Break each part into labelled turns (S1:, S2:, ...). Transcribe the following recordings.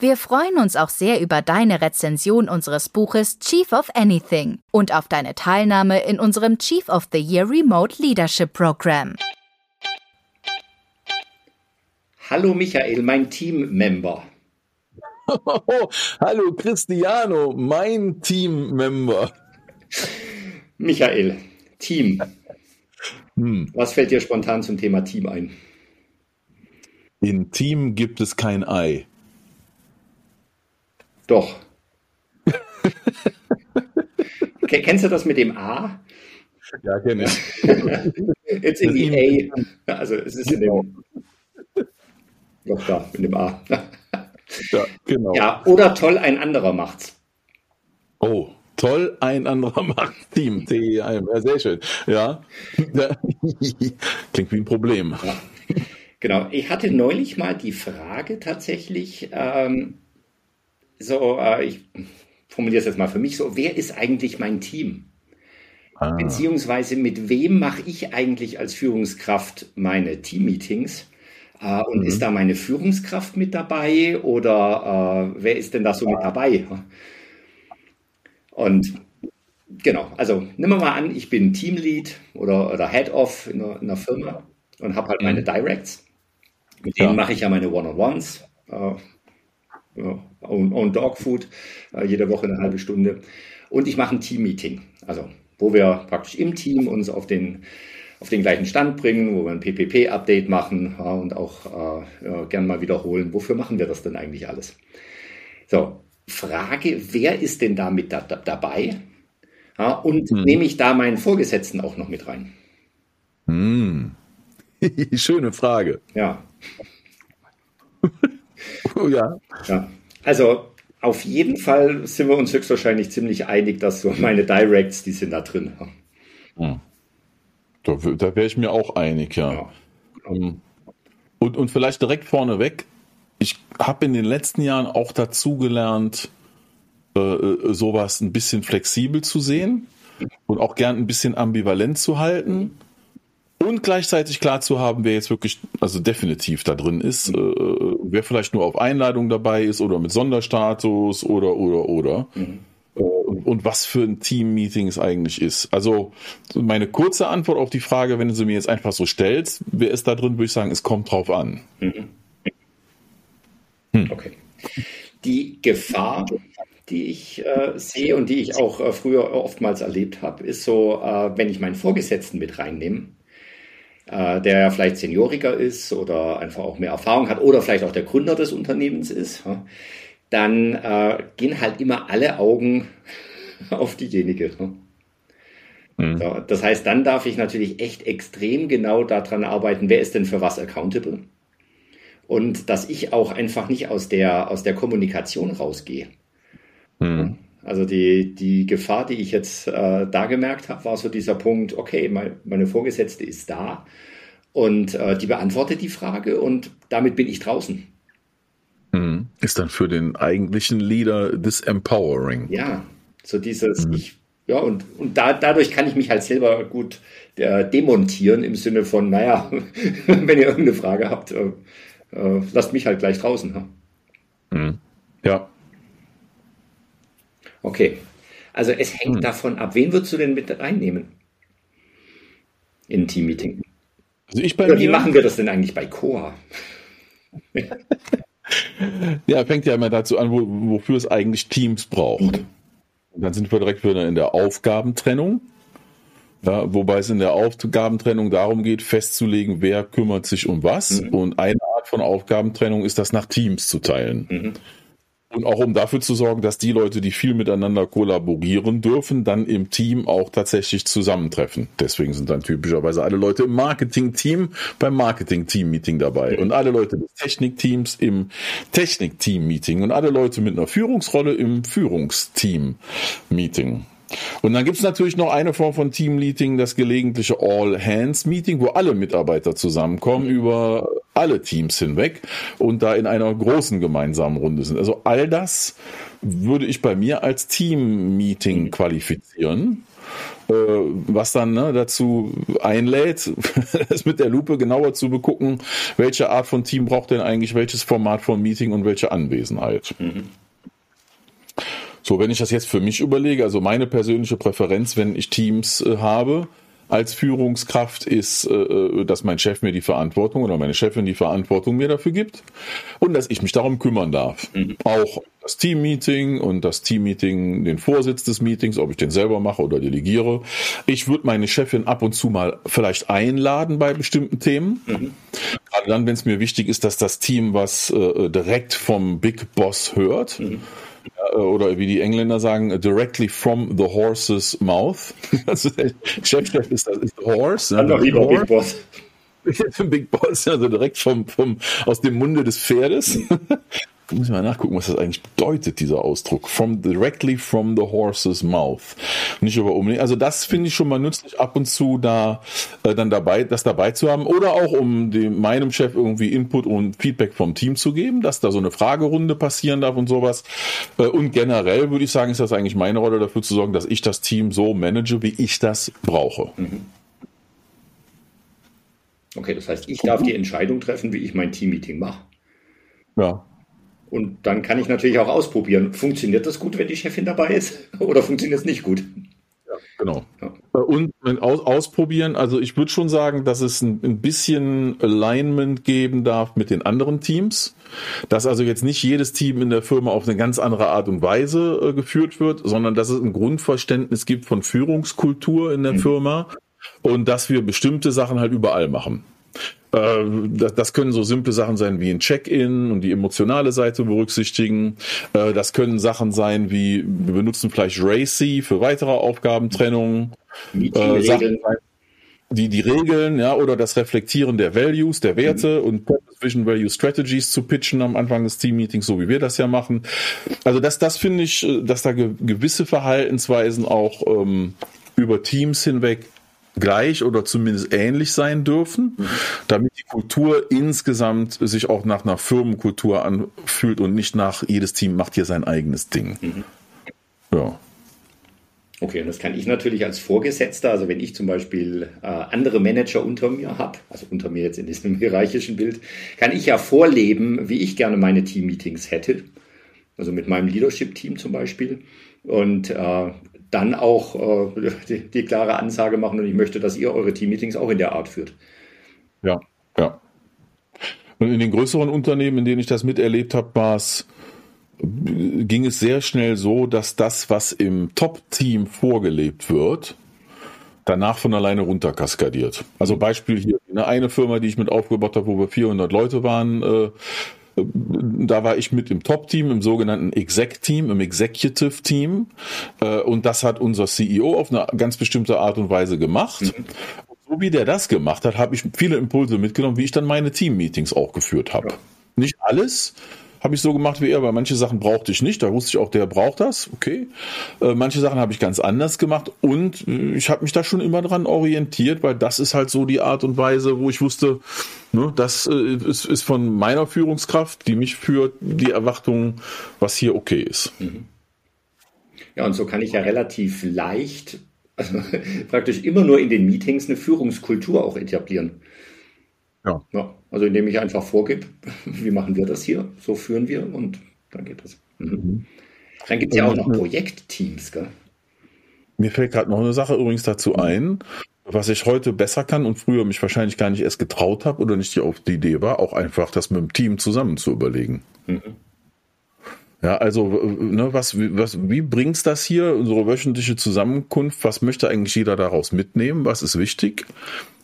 S1: Wir freuen uns auch sehr über deine Rezension unseres Buches Chief of Anything und auf deine Teilnahme in unserem Chief of the Year Remote Leadership Program.
S2: Hallo Michael, mein Teammember.
S3: hallo Cristiano, mein Teammember.
S2: Michael, Team. Hm. Was fällt dir spontan zum Thema Team ein?
S3: In Team gibt es kein Ei.
S2: Doch. Kennst du das mit dem A?
S3: Ja, kenne ich.
S2: Jetzt in die A. Also es ist in dem. Doch da, in dem A. ja, genau. Ja, oder toll, ein anderer macht's.
S3: Oh, toll, ein anderer macht's. Team, T, ja, sehr schön. Ja. Klingt wie ein Problem. Ja.
S2: Genau. Ich hatte neulich mal die Frage tatsächlich, ähm, so, äh, ich formuliere es jetzt mal für mich so, wer ist eigentlich mein Team? Ah. Beziehungsweise mit wem mache ich eigentlich als Führungskraft meine Teammeetings? Äh, und mhm. ist da meine Führungskraft mit dabei oder äh, wer ist denn da so mit dabei? Und genau, also nimm mal an, ich bin Teamlead oder, oder Head-Off in, in, einer Firma und habe halt mhm. meine Directs. Mit denen mache ich ja meine One-on-Ones. Äh, ja, Own, Own Dog Food, äh, jede Woche eine halbe Stunde. Und ich mache ein Team-Meeting, also wo wir praktisch im Team uns auf den, auf den gleichen Stand bringen, wo wir ein PPP-Update machen ja, und auch äh, gern mal wiederholen, wofür machen wir das denn eigentlich alles? So, Frage, wer ist denn da mit da, da, dabei? Ja, und hm. nehme ich da meinen Vorgesetzten auch noch mit rein?
S3: Hm. Schöne Frage.
S2: Ja. Oh ja. ja. Also auf jeden Fall sind wir uns höchstwahrscheinlich ziemlich einig, dass so meine Directs, die sind da drin.
S3: Hm. Da, da wäre ich mir auch einig, ja. ja. Ähm, und, und vielleicht direkt vorneweg, ich habe in den letzten Jahren auch dazugelernt, äh, äh, sowas ein bisschen flexibel zu sehen und auch gern ein bisschen ambivalent zu halten und gleichzeitig klar zu haben, wer jetzt wirklich, also definitiv da drin ist, äh, wer vielleicht nur auf Einladung dabei ist oder mit Sonderstatus oder, oder, oder. Mhm. Äh, und, was für ein Team-Meeting es eigentlich ist. Also meine kurze Antwort auf die Frage, wenn du sie mir jetzt einfach so stellst, wer ist da drin, würde ich sagen, es kommt drauf an. Mhm.
S2: Hm. Okay. Die Gefahr, die ich äh, sehe und die ich auch äh, früher oftmals erlebt habe, ist so, äh, wenn ich meinen Vorgesetzten mit reinnehme, der ja vielleicht senioriger ist oder einfach auch mehr Erfahrung hat oder vielleicht auch der Gründer des Unternehmens ist, dann äh, gehen halt immer alle Augen auf diejenige. Mhm. So, das heißt, dann darf ich natürlich echt extrem genau daran arbeiten, wer ist denn für was accountable. Und dass ich auch einfach nicht aus der, aus der Kommunikation rausgehe. Mhm. Also die, die Gefahr, die ich jetzt äh, da gemerkt habe, war so dieser Punkt, okay, mein, meine Vorgesetzte ist da und äh, die beantwortet die Frage und damit bin ich draußen.
S3: Mhm. Ist dann für den eigentlichen Leader das Empowering.
S2: Ja, so dieses, mhm. ich, ja, und, und da, dadurch kann ich mich halt selber gut äh, demontieren im Sinne von, naja, wenn ihr irgendeine Frage habt, äh, äh, lasst mich halt gleich draußen.
S3: Mhm. Ja.
S2: Okay. Also es hängt hm. davon ab, wen würdest du denn mit reinnehmen? In ein Team-Meeting. Also ich bei Oder wie machen wir das denn eigentlich bei Coa?
S3: ja, fängt ja immer dazu an, wo, wofür es eigentlich Teams braucht. Mhm. Dann sind wir direkt wieder in der Aufgabentrennung. Ja, wobei es in der Aufgabentrennung darum geht, festzulegen, wer kümmert sich um was. Mhm. Und eine Art von Aufgabentrennung ist das nach Teams zu teilen. Mhm. Und auch um dafür zu sorgen, dass die Leute, die viel miteinander kollaborieren dürfen, dann im Team auch tatsächlich zusammentreffen. Deswegen sind dann typischerweise alle Leute im Marketing-Team beim Marketing-Team-Meeting dabei und alle Leute des Technik-Teams im Technik-Team-Meeting und alle Leute mit einer Führungsrolle im Führungsteam-Meeting. Und dann gibt es natürlich noch eine Form von Team-Meeting, das gelegentliche All-Hands-Meeting, wo alle Mitarbeiter zusammenkommen über alle Teams hinweg und da in einer großen gemeinsamen Runde sind. Also all das würde ich bei mir als Team-Meeting qualifizieren äh, was dann ne, dazu einlädt, es mit der Lupe genauer zu begucken, welche Art von Team braucht denn eigentlich welches Format von Meeting und welche Anwesenheit. Mhm. So, wenn ich das jetzt für mich überlege, also meine persönliche Präferenz, wenn ich Teams äh, habe, als Führungskraft ist, äh, äh, dass mein Chef mir die Verantwortung oder meine Chefin die Verantwortung mir dafür gibt und dass ich mich darum kümmern darf. Mhm. Auch das Teammeeting und das Teammeeting, den Vorsitz des Meetings, ob ich den selber mache oder delegiere. Ich würde meine Chefin ab und zu mal vielleicht einladen bei bestimmten Themen. Mhm. Dann, wenn es mir wichtig ist, dass das Team was äh, direkt vom Big Boss hört. Mhm oder wie die Engländer sagen, directly from the horse's mouth. Also der Chefchef ist, ist horse.
S2: Dann noch lieber Big Boss.
S3: Big Boss, also direkt vom, vom, aus dem Munde des Pferdes. muss ich mal nachgucken, was das eigentlich bedeutet, dieser Ausdruck. From directly from the horse's mouth. Nicht über unbedingt. Also das finde ich schon mal nützlich, ab und zu da äh, dann dabei, das dabei zu haben. Oder auch um dem, meinem Chef irgendwie Input und Feedback vom Team zu geben, dass da so eine Fragerunde passieren darf und sowas. Äh, und generell würde ich sagen, ist das eigentlich meine Rolle dafür zu sorgen, dass ich das Team so manage, wie ich das brauche. Mhm.
S2: Okay, das heißt, ich darf die Entscheidung treffen, wie ich mein Team-Meeting mache.
S3: Ja.
S2: Und dann kann ich natürlich auch ausprobieren, funktioniert das gut, wenn die Chefin dabei ist oder funktioniert es nicht gut?
S3: Ja, genau. Ja. Und aus, ausprobieren, also ich würde schon sagen, dass es ein, ein, bisschen Alignment geben darf mit den anderen Teams. Dass also jetzt nicht jedes Team in der Firma auf eine ganz andere Art und Weise äh, geführt wird, sondern dass es ein Grundverständnis gibt von Führungskultur in der mhm. Firma und dass wir bestimmte Sachen halt überall machen. Äh, das können so simple Sachen sein wie ein Check-in und die emotionale Seite berücksichtigen. Äh, das können Sachen sein wie, wir benutzen vielleicht Racy für weitere Aufgabentrennung. Äh, Sachen, die, die Regeln, ja, oder das Reflektieren der Values, der Werte mhm. und Vision Value Strategies zu pitchen am Anfang des Team-Meetings, so wie wir das ja machen. Also das, das finde ich, dass da gewisse Verhaltensweisen auch ähm, über Teams hinweg gleich oder zumindest ähnlich sein dürfen, mhm. damit die Kultur insgesamt sich auch nach einer Firmenkultur anfühlt und nicht nach jedes Team macht hier sein eigenes Ding. Mhm.
S2: Ja. Okay, und das kann ich natürlich als Vorgesetzter, also wenn ich zum Beispiel äh, andere Manager unter mir habe, also unter mir jetzt in diesem hierarchischen Bild, kann ich ja vorleben, wie ich gerne meine Team-Meetings hätte. Also mit meinem Leadership-Team zum Beispiel. Und äh, dann auch äh, die, die, klare Ansage machen und ich möchte, dass ihr eure Team-Meetings auch in der Art führt.
S3: Ja, ja. Und in den größeren Unternehmen, in denen ich das miterlebt habe, war es ging es sehr schnell so, dass das, was im Top-Team vorgelebt wird, danach von alleine runterkaskadiert. Also Beispiel hier, eine Firma, die ich mit aufgebaut habe, wo wir 400 Leute waren, äh, da war ich mit im Top-Team, im sogenannten Exec-Team, im Executive-Team. Äh, und das hat unser CEO auf eine ganz bestimmte Art und Weise gemacht. Mhm. So wie der das gemacht hat, habe ich viele Impulse mitgenommen, wie ich dann meine Team-Meetings auch geführt habe. Ja. Nicht alles, habe ich so gemacht wie er, weil manche Sachen brauchte ich nicht. Da wusste ich auch, der braucht das. Okay. Äh, manche Sachen habe ich ganz anders gemacht und äh, ich habe mich da schon immer dran orientiert, weil das ist halt so die Art und Weise, wo ich wusste, ne, das äh, ist, ist von meiner Führungskraft, die mich führt, die Erwartung, was hier okay ist. Mhm.
S2: Ja, und so kann ich ja relativ leicht, also praktisch immer nur in den Meetings eine Führungskultur auch etablieren. Ja. ja. Also indem ich einfach vorgebe, wie machen wir das hier, so führen wir und dann geht das. Mhm. mhm. Dann gibt es ja auch noch Projektteams, gell?
S3: Mir fällt gerade noch eine Sache übrigens dazu ein, was ich heute besser kann und früher mich wahrscheinlich gar nicht erst getraut habe oder nicht auf die Idee war, auch einfach das mit dem Team zusammen zu überlegen. Mhm. Ja, also ne, was, was, wie bringt's das hier, unsere wöchentliche Zusammenkunft? Was möchte eigentlich jeder daraus mitnehmen? Was ist wichtig?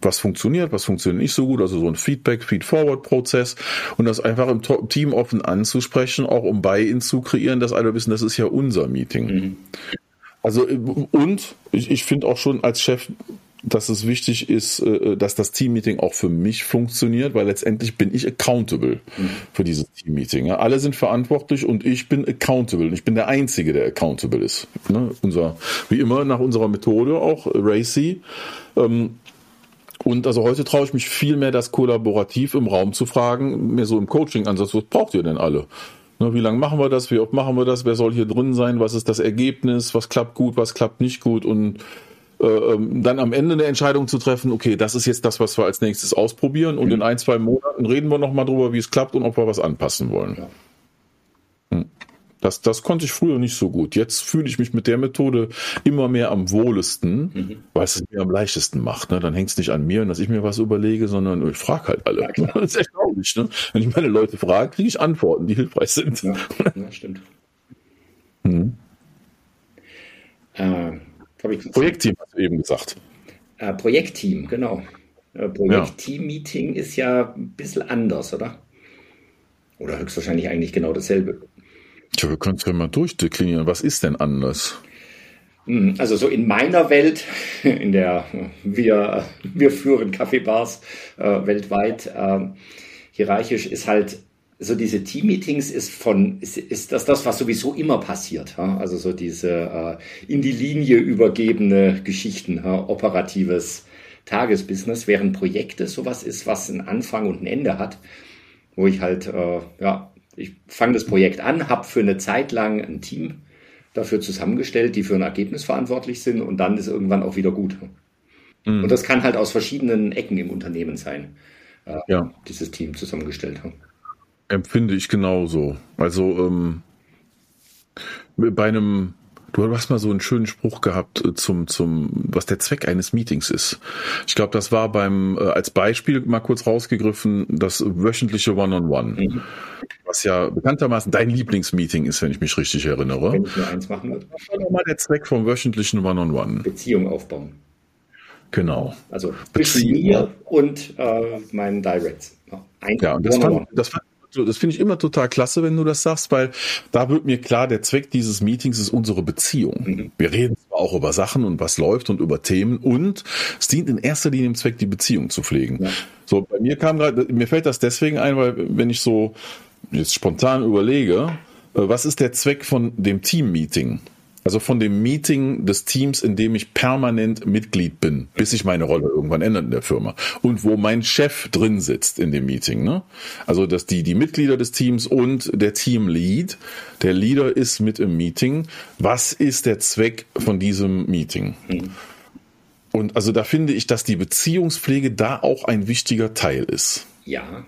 S3: Was funktioniert? Was funktioniert nicht so gut? Also so ein Feedback, Feed-Forward-Prozess und das einfach im Team offen anzusprechen, auch um Buy-in zu kreieren, dass alle wissen, das ist ja unser Meeting. Mhm. Also und ich, ich finde auch schon als Chef dass es wichtig ist, äh, dass das Teammeeting auch für mich funktioniert, weil letztendlich bin ich accountable mhm. für dieses Teammeeting. Alle sind verantwortlich und ich bin accountable. Ich bin der Einzige, der accountable ist. Ne? Unser, wie immer nach unserer Methode auch, Racy. Ähm, und also heute traue ich mich viel mehr, das kollaborativ im Raum zu fragen, mehr so im Coaching-Ansatz, was braucht ihr denn alle? Ne, wie lange machen wir das? Wie oft machen wir das? Wer soll hier drin sein? Was ist das Ergebnis? Was klappt gut? Was klappt nicht gut? Und äh, dann am Ende eine Entscheidung zu treffen, okay, das ist jetzt das, was wir als nächstes ausprobieren und mhm. in ein, zwei Monaten reden wir nochmal drüber, wie es klappt und ob wir was anpassen wollen. Ja. Hm. Das, das konnte ich früher nicht so gut. Jetzt fühle ich mich mit der Methode immer mehr am wohlesten, mhm. weil es mir am leichtesten macht. Ne? Dann hängt es nicht an mir, dass ich mir was überlege, sondern ich frage halt alle. Ja, das ist erstaunlich. Ne? Wenn ich meine Leute frage, kriege ich Antworten, die hilfreich sind. Ja, ja stimmt.
S2: Projektteam hast du eben gesagt. Äh, Projektteam, genau. Äh, Projektteam-Meeting ist ja ein bisschen anders, oder? Oder höchstwahrscheinlich eigentlich genau dasselbe.
S3: Tja, wir können es ja mal durchdeklinieren. Was ist denn anders?
S2: Hm, also so in meiner Welt, in der wir, wir führen Kaffeebars äh, weltweit, äh, hierarchisch ist halt so diese Team-Meetings ist von, ist, ist das das, was sowieso immer passiert. Ja? Also so diese äh, in die Linie übergebene Geschichten, ja? operatives Tagesbusiness, während Projekte sowas ist, was einen Anfang und ein Ende hat, wo ich halt, äh, ja, ich fange das Projekt an, habe für eine Zeit lang ein Team dafür zusammengestellt, die für ein Ergebnis verantwortlich sind und dann ist irgendwann auch wieder gut. Mhm. Und das kann halt aus verschiedenen Ecken im Unternehmen sein, äh, ja. dieses Team zusammengestellt haben.
S3: Empfinde ich genauso. Also ähm, bei einem Du hast mal so einen schönen Spruch gehabt äh, zum, zum, was der Zweck eines Meetings ist. Ich glaube, das war beim, äh, als Beispiel mal kurz rausgegriffen, das wöchentliche One-on-One. -on -One, mhm. Was ja bekanntermaßen dein Lieblingsmeeting ist, wenn ich mich richtig erinnere. Wenn ich nur eins machen würde. Was war nochmal der Zweck vom wöchentlichen One-on-One? -on -One?
S2: Beziehung aufbauen.
S3: Genau.
S2: Also zwischen mir und äh, meinen Directs.
S3: Ein ja, und das fand, das fand das finde ich immer total klasse, wenn du das sagst, weil da wird mir klar, der Zweck dieses Meetings ist unsere Beziehung. Mhm. Wir reden zwar auch über Sachen und was läuft und über Themen und es dient in erster Linie dem Zweck, die Beziehung zu pflegen. Ja. So, bei mir kam gerade, mir fällt das deswegen ein, weil wenn ich so jetzt spontan überlege, äh, was ist der Zweck von dem Team-Meeting? Also von dem Meeting des Teams, in dem ich permanent Mitglied bin, bis sich meine Rolle irgendwann ändert in der Firma. Und wo mein Chef drin sitzt in dem Meeting. Ne? Also dass die, die Mitglieder des Teams und der Teamlead, der Leader ist mit im Meeting. Was ist der Zweck von diesem Meeting? Mhm. Und also da finde ich, dass die Beziehungspflege da auch ein wichtiger Teil ist.
S2: Ja.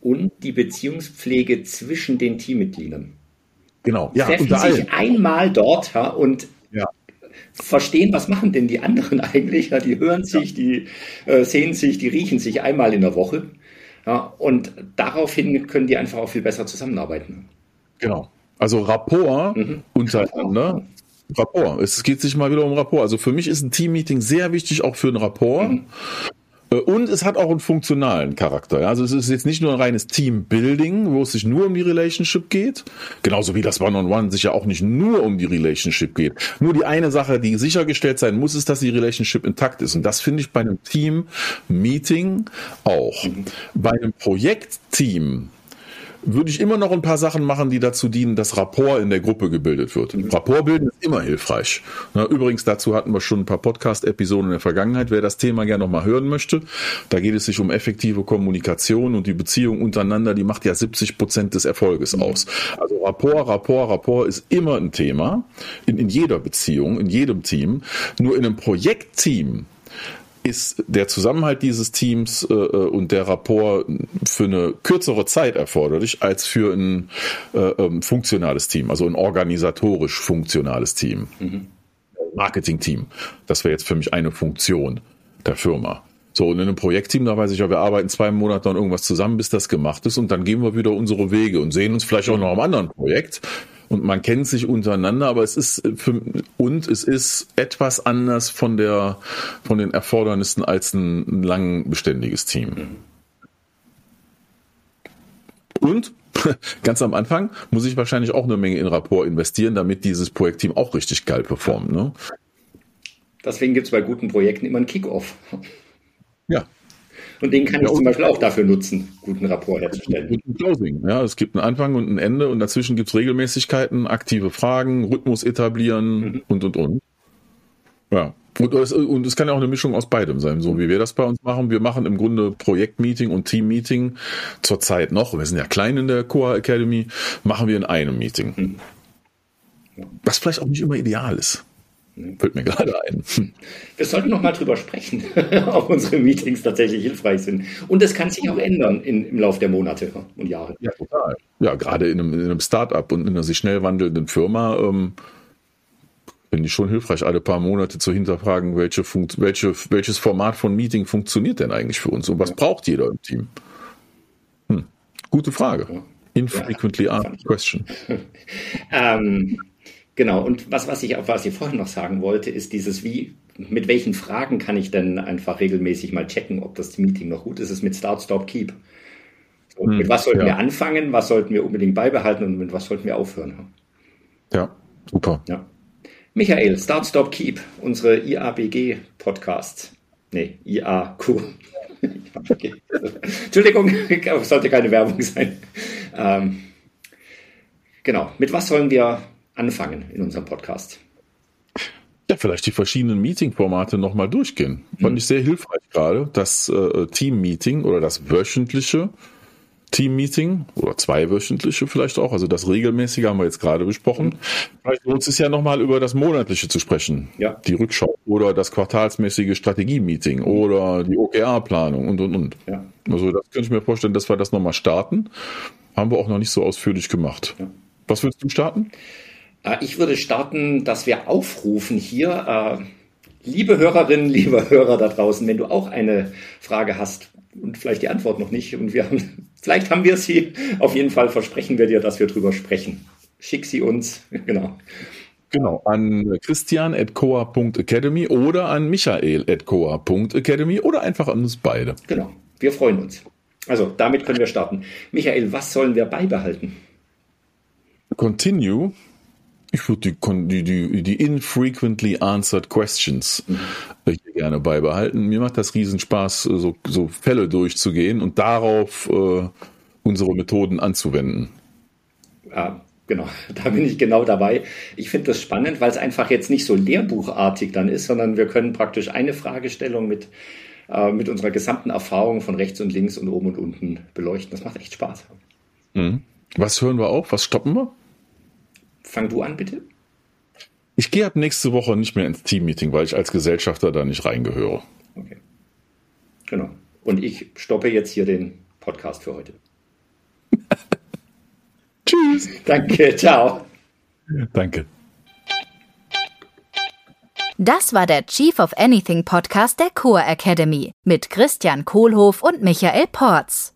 S2: Und die Beziehungspflege zwischen den Teammitgliedern. Genau. Ja, treffen sich einmal dort ja, und ja. verstehen, was machen denn die anderen eigentlich. Ja, die hören sich, die äh, sehen sich, die riechen sich einmal in der Woche. Ja, und daraufhin können die einfach auch viel besser zusammenarbeiten.
S3: Genau. Also Rapport mhm. untereinander. Rapport. Es geht sich mal wieder um Rapport. Also für mich ist ein Teammeeting sehr wichtig, auch für ein Rapport. Mhm. Äh, und es hat auch einen funktionalen Charakter. Also es ist jetzt nicht nur ein reines Teambuilding, wo es sich nur um die Relationship geht. Genauso wie das One-on-One -on -One sich ja auch nicht nur um die Relationship geht. Nur die eine Sache, die sichergestellt sein muss, ist, dass die Relationship intakt ist. Und das finde ich bei einem Team-Meeting auch. Bei einem Projektteam würde ich immer noch ein paar Sachen machen, die dazu dienen, dass Rapport in der Gruppe gebildet wird. Mhm. Rapport bilden ist immer hilfreich. Na, übrigens, dazu hatten wir schon ein paar Podcast-Episoden in der Vergangenheit. Wer das Thema gerne nochmal hören möchte, da geht es sich um effektive Kommunikation und die Beziehung untereinander, die macht ja 70 Prozent des Erfolges mhm. aus. Also Rapport, Rapport, Rapport ist immer ein Thema in, in jeder Beziehung, in jedem Team. Nur in einem Projektteam ist der Zusammenhalt dieses Teams äh, äh, und der Rapport für eine kürzere Zeit erforderlich als für ein äh, ähm, funktionales Team, also ein organisatorisch funktionales Team. Mhm. Marketing-Team. Das wäre jetzt für mich eine Funktion der Firma. So, und in einem Projektteam, da weiß ich ja, wir arbeiten zwei Monate an irgendwas zusammen, bis das gemacht ist, und dann gehen wir wieder unsere Wege und sehen uns vielleicht auch noch am anderen Projekt und man kennt sich untereinander, aber es ist für, und es ist etwas anders von der von den Erfordernissen als ein lang beständiges Team. Und ganz am Anfang muss ich wahrscheinlich auch eine Menge in Rapport investieren, damit dieses Projektteam auch richtig geil performt. Ne?
S2: Deswegen gibt es bei guten Projekten immer einen Kickoff.
S3: Ja.
S2: Und den kann ja, ich zum Beispiel auch dafür nutzen, guten Rapport herzustellen. Guten
S3: Closing. Ja, es gibt einen Anfang und ein Ende und dazwischen gibt es Regelmäßigkeiten, aktive Fragen, Rhythmus etablieren mhm. und und und. Ja. Und es, und es kann ja auch eine Mischung aus beidem sein, so wie wir das bei uns machen. Wir machen im Grunde Projektmeeting und Teammeeting zurzeit noch. Wir sind ja klein in der Coa Academy, machen wir in einem Meeting. Mhm. Was vielleicht auch nicht immer ideal ist. Fällt mir gerade ein.
S2: Wir sollten noch mal drüber sprechen, ob unsere Meetings tatsächlich hilfreich sind. Und das kann sich auch ändern in, im Laufe der Monate und Jahre.
S3: Ja, total. Ja, gerade in einem, in einem Start-up und in einer sich schnell wandelnden Firma ähm, finde ich schon hilfreich, alle paar Monate zu hinterfragen, welche Funkt welche, welches Format von Meeting funktioniert denn eigentlich für uns und was ja. braucht jeder im Team? Hm. Gute Frage. Infrequently ja, asked question.
S2: ähm, Genau, und was, was, ich, was ich vorhin noch sagen wollte, ist dieses, wie, mit welchen Fragen kann ich denn einfach regelmäßig mal checken, ob das Meeting noch gut ist, ist mit Start, Stop, Keep. So, hm, mit was sollten ja. wir anfangen, was sollten wir unbedingt beibehalten und mit was sollten wir aufhören?
S3: Ja, super.
S2: Ja. Michael, Start, Stop, Keep, unsere IABG-Podcasts. Nee, IAQ. Entschuldigung, sollte keine Werbung sein. Ähm, genau, mit was sollen wir anfangen in unserem Podcast?
S3: Ja, vielleicht die verschiedenen Meeting-Formate nochmal durchgehen. Fand mhm. ich sehr hilfreich gerade. Das äh, Team-Meeting oder das wöchentliche Team-Meeting oder zweiwöchentliche vielleicht auch. Also das regelmäßige haben wir jetzt gerade besprochen. Mhm. Vielleicht lohnt es ja nochmal über das monatliche zu sprechen. Ja. Die Rückschau oder das quartalsmäßige Strategie-Meeting mhm. oder die OKR-Planung und, und, und. Ja. Also das könnte ich mir vorstellen, dass wir das nochmal starten. Haben wir auch noch nicht so ausführlich gemacht. Ja. Was würdest du starten?
S2: Äh, ich würde starten, dass wir aufrufen hier, äh, liebe Hörerinnen, liebe Hörer da draußen, wenn du auch eine Frage hast und vielleicht die Antwort noch nicht und wir haben, vielleicht haben wir sie, auf jeden Fall versprechen wir dir, dass wir drüber sprechen. Schick sie uns, genau.
S3: Genau, an christian.coa.academy oder an michael.coa.academy oder einfach an uns beide.
S2: Genau, wir freuen uns. Also, damit können wir starten. Michael, was sollen wir beibehalten?
S3: Continue ich würde die, die, die, infrequently answered questions mhm. gerne beibehalten. Mir macht das Riesenspaß, so, so Fälle durchzugehen und darauf äh, unsere Methoden anzuwenden.
S2: Ja, genau, da bin ich genau dabei. Ich finde das spannend, weil es einfach jetzt nicht so lehrbuchartig dann ist, sondern wir können praktisch eine Fragestellung mit, äh, mit unserer gesamten Erfahrung von rechts und links und oben und unten beleuchten. Das macht echt Spaß.
S3: Mhm. Was hören wir auf? Was stoppen wir?
S2: Fang du an, bitte.
S3: Ich gehe ab nächste Woche nicht mehr ins Teammeeting, weil ich als Gesellschafter da nicht reingehöre. Okay.
S2: Genau. Und ich stoppe jetzt hier den Podcast für heute.
S3: Tschüss.
S2: Danke, ciao.
S3: Danke.
S1: Das war der Chief of Anything Podcast der Core Academy mit Christian Kohlhoff und Michael Porz.